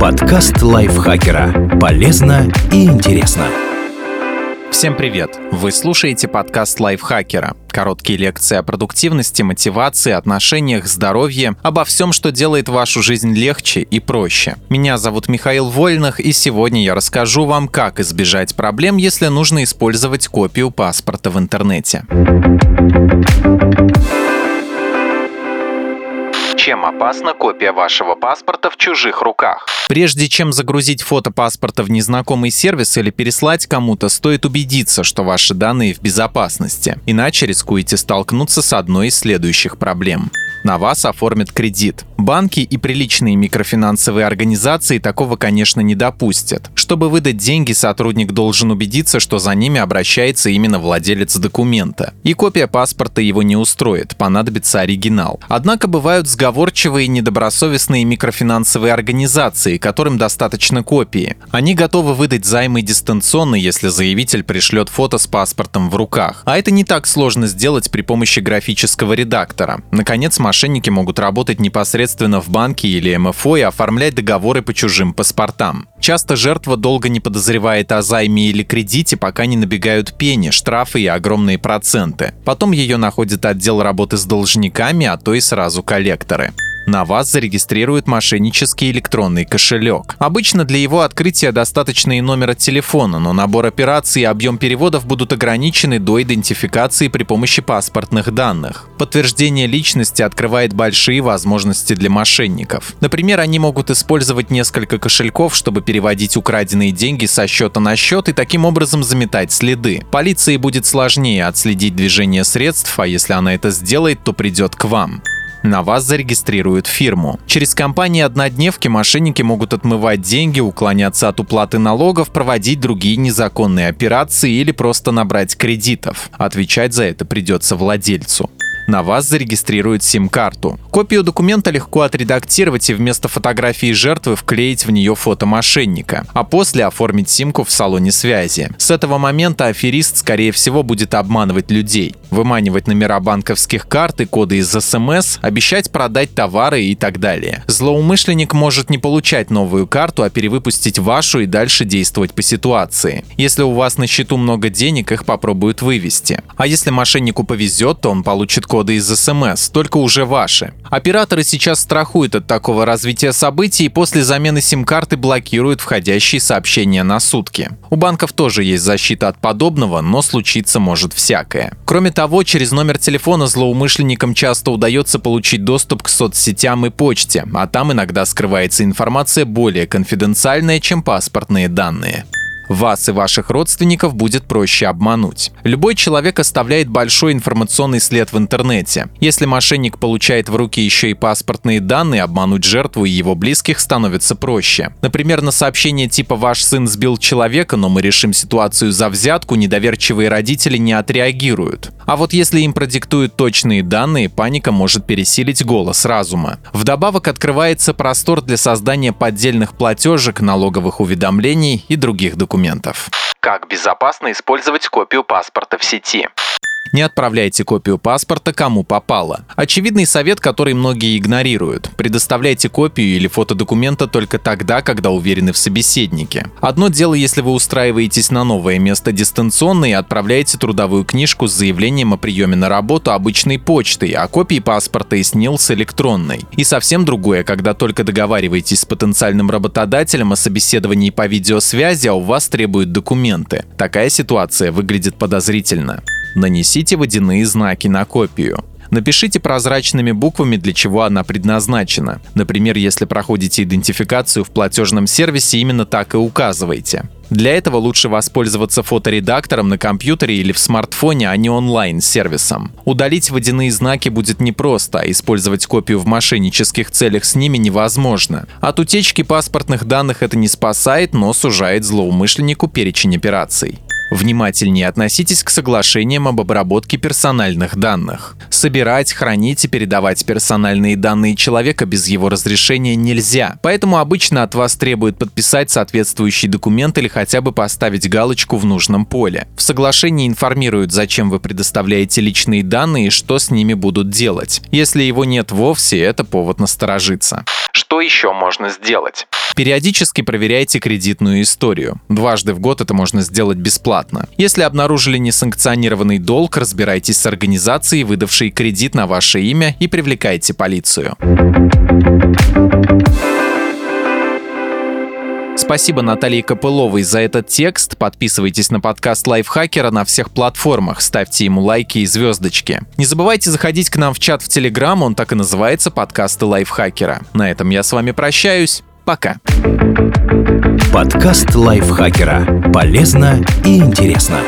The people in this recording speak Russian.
Подкаст лайфхакера. Полезно и интересно. Всем привет! Вы слушаете подкаст лайфхакера. Короткие лекции о продуктивности, мотивации, отношениях, здоровье, обо всем, что делает вашу жизнь легче и проще. Меня зовут Михаил Вольных, и сегодня я расскажу вам, как избежать проблем, если нужно использовать копию паспорта в интернете. Чем опасна копия вашего паспорта в чужих руках? Прежде чем загрузить фото паспорта в незнакомый сервис или переслать кому-то, стоит убедиться, что ваши данные в безопасности. Иначе рискуете столкнуться с одной из следующих проблем на вас оформят кредит. Банки и приличные микрофинансовые организации такого, конечно, не допустят. Чтобы выдать деньги, сотрудник должен убедиться, что за ними обращается именно владелец документа. И копия паспорта его не устроит, понадобится оригинал. Однако бывают сговорчивые и недобросовестные микрофинансовые организации, которым достаточно копии. Они готовы выдать займы дистанционно, если заявитель пришлет фото с паспортом в руках. А это не так сложно сделать при помощи графического редактора. Наконец, мошенники могут работать непосредственно в банке или МФО и оформлять договоры по чужим паспортам. Часто жертва долго не подозревает о займе или кредите, пока не набегают пени, штрафы и огромные проценты. Потом ее находит отдел работы с должниками, а то и сразу коллекторы на вас зарегистрирует мошеннический электронный кошелек. Обычно для его открытия достаточно и номера телефона, но набор операций и объем переводов будут ограничены до идентификации при помощи паспортных данных. Подтверждение личности открывает большие возможности для мошенников. Например, они могут использовать несколько кошельков, чтобы переводить украденные деньги со счета на счет и таким образом заметать следы. Полиции будет сложнее отследить движение средств, а если она это сделает, то придет к вам на вас зарегистрируют фирму. Через компании-однодневки мошенники могут отмывать деньги, уклоняться от уплаты налогов, проводить другие незаконные операции или просто набрать кредитов. Отвечать за это придется владельцу на вас зарегистрируют сим-карту. Копию документа легко отредактировать и вместо фотографии жертвы вклеить в нее фото мошенника, а после оформить симку в салоне связи. С этого момента аферист, скорее всего, будет обманывать людей, выманивать номера банковских карт и коды из СМС, обещать продать товары и так далее. Злоумышленник может не получать новую карту, а перевыпустить вашу и дальше действовать по ситуации. Если у вас на счету много денег, их попробуют вывести. А если мошеннику повезет, то он получит код коды из СМС, только уже ваши. Операторы сейчас страхуют от такого развития событий и после замены сим-карты блокируют входящие сообщения на сутки. У банков тоже есть защита от подобного, но случиться может всякое. Кроме того, через номер телефона злоумышленникам часто удается получить доступ к соцсетям и почте, а там иногда скрывается информация более конфиденциальная, чем паспортные данные. Вас и ваших родственников будет проще обмануть. Любой человек оставляет большой информационный след в интернете. Если мошенник получает в руки еще и паспортные данные, обмануть жертву и его близких становится проще. Например, на сообщение типа «Ваш сын сбил человека, но мы решим ситуацию за взятку», недоверчивые родители не отреагируют. А вот если им продиктуют точные данные, паника может пересилить голос разума. Вдобавок открывается простор для создания поддельных платежек, налоговых уведомлений и других документов. Как безопасно использовать копию паспорта в сети? Не отправляйте копию паспорта кому попало. Очевидный совет, который многие игнорируют. Предоставляйте копию или фото документа только тогда, когда уверены в собеседнике. Одно дело, если вы устраиваетесь на новое место дистанционно и отправляете трудовую книжку с заявлением о приеме на работу обычной почтой, а копии паспорта и СНИЛ с электронной. И совсем другое, когда только договариваетесь с потенциальным работодателем о собеседовании по видеосвязи, а у вас требуют документы. Такая ситуация выглядит подозрительно. Нанесите водяные знаки на копию. Напишите прозрачными буквами, для чего она предназначена. Например, если проходите идентификацию в платежном сервисе, именно так и указывайте. Для этого лучше воспользоваться фоторедактором на компьютере или в смартфоне, а не онлайн-сервисом. Удалить водяные знаки будет непросто, а использовать копию в мошеннических целях с ними невозможно. От утечки паспортных данных это не спасает, но сужает злоумышленнику перечень операций. Внимательнее относитесь к соглашениям об обработке персональных данных. Собирать, хранить и передавать персональные данные человека без его разрешения нельзя, поэтому обычно от вас требуют подписать соответствующий документ или хотя бы поставить галочку в нужном поле. В соглашении информируют, зачем вы предоставляете личные данные и что с ними будут делать. Если его нет вовсе, это повод насторожиться. Что еще можно сделать? Периодически проверяйте кредитную историю. Дважды в год это можно сделать бесплатно. Если обнаружили несанкционированный долг, разбирайтесь с организацией, выдавшей кредит на ваше имя и привлекайте полицию. Спасибо Наталье Копыловой за этот текст. Подписывайтесь на подкаст Лайфхакера на всех платформах, ставьте ему лайки и звездочки. Не забывайте заходить к нам в чат в Телеграм, он так и называется «Подкасты Лайфхакера». На этом я с вами прощаюсь. Пока. Подкаст Лайфхакера. Полезно и интересно.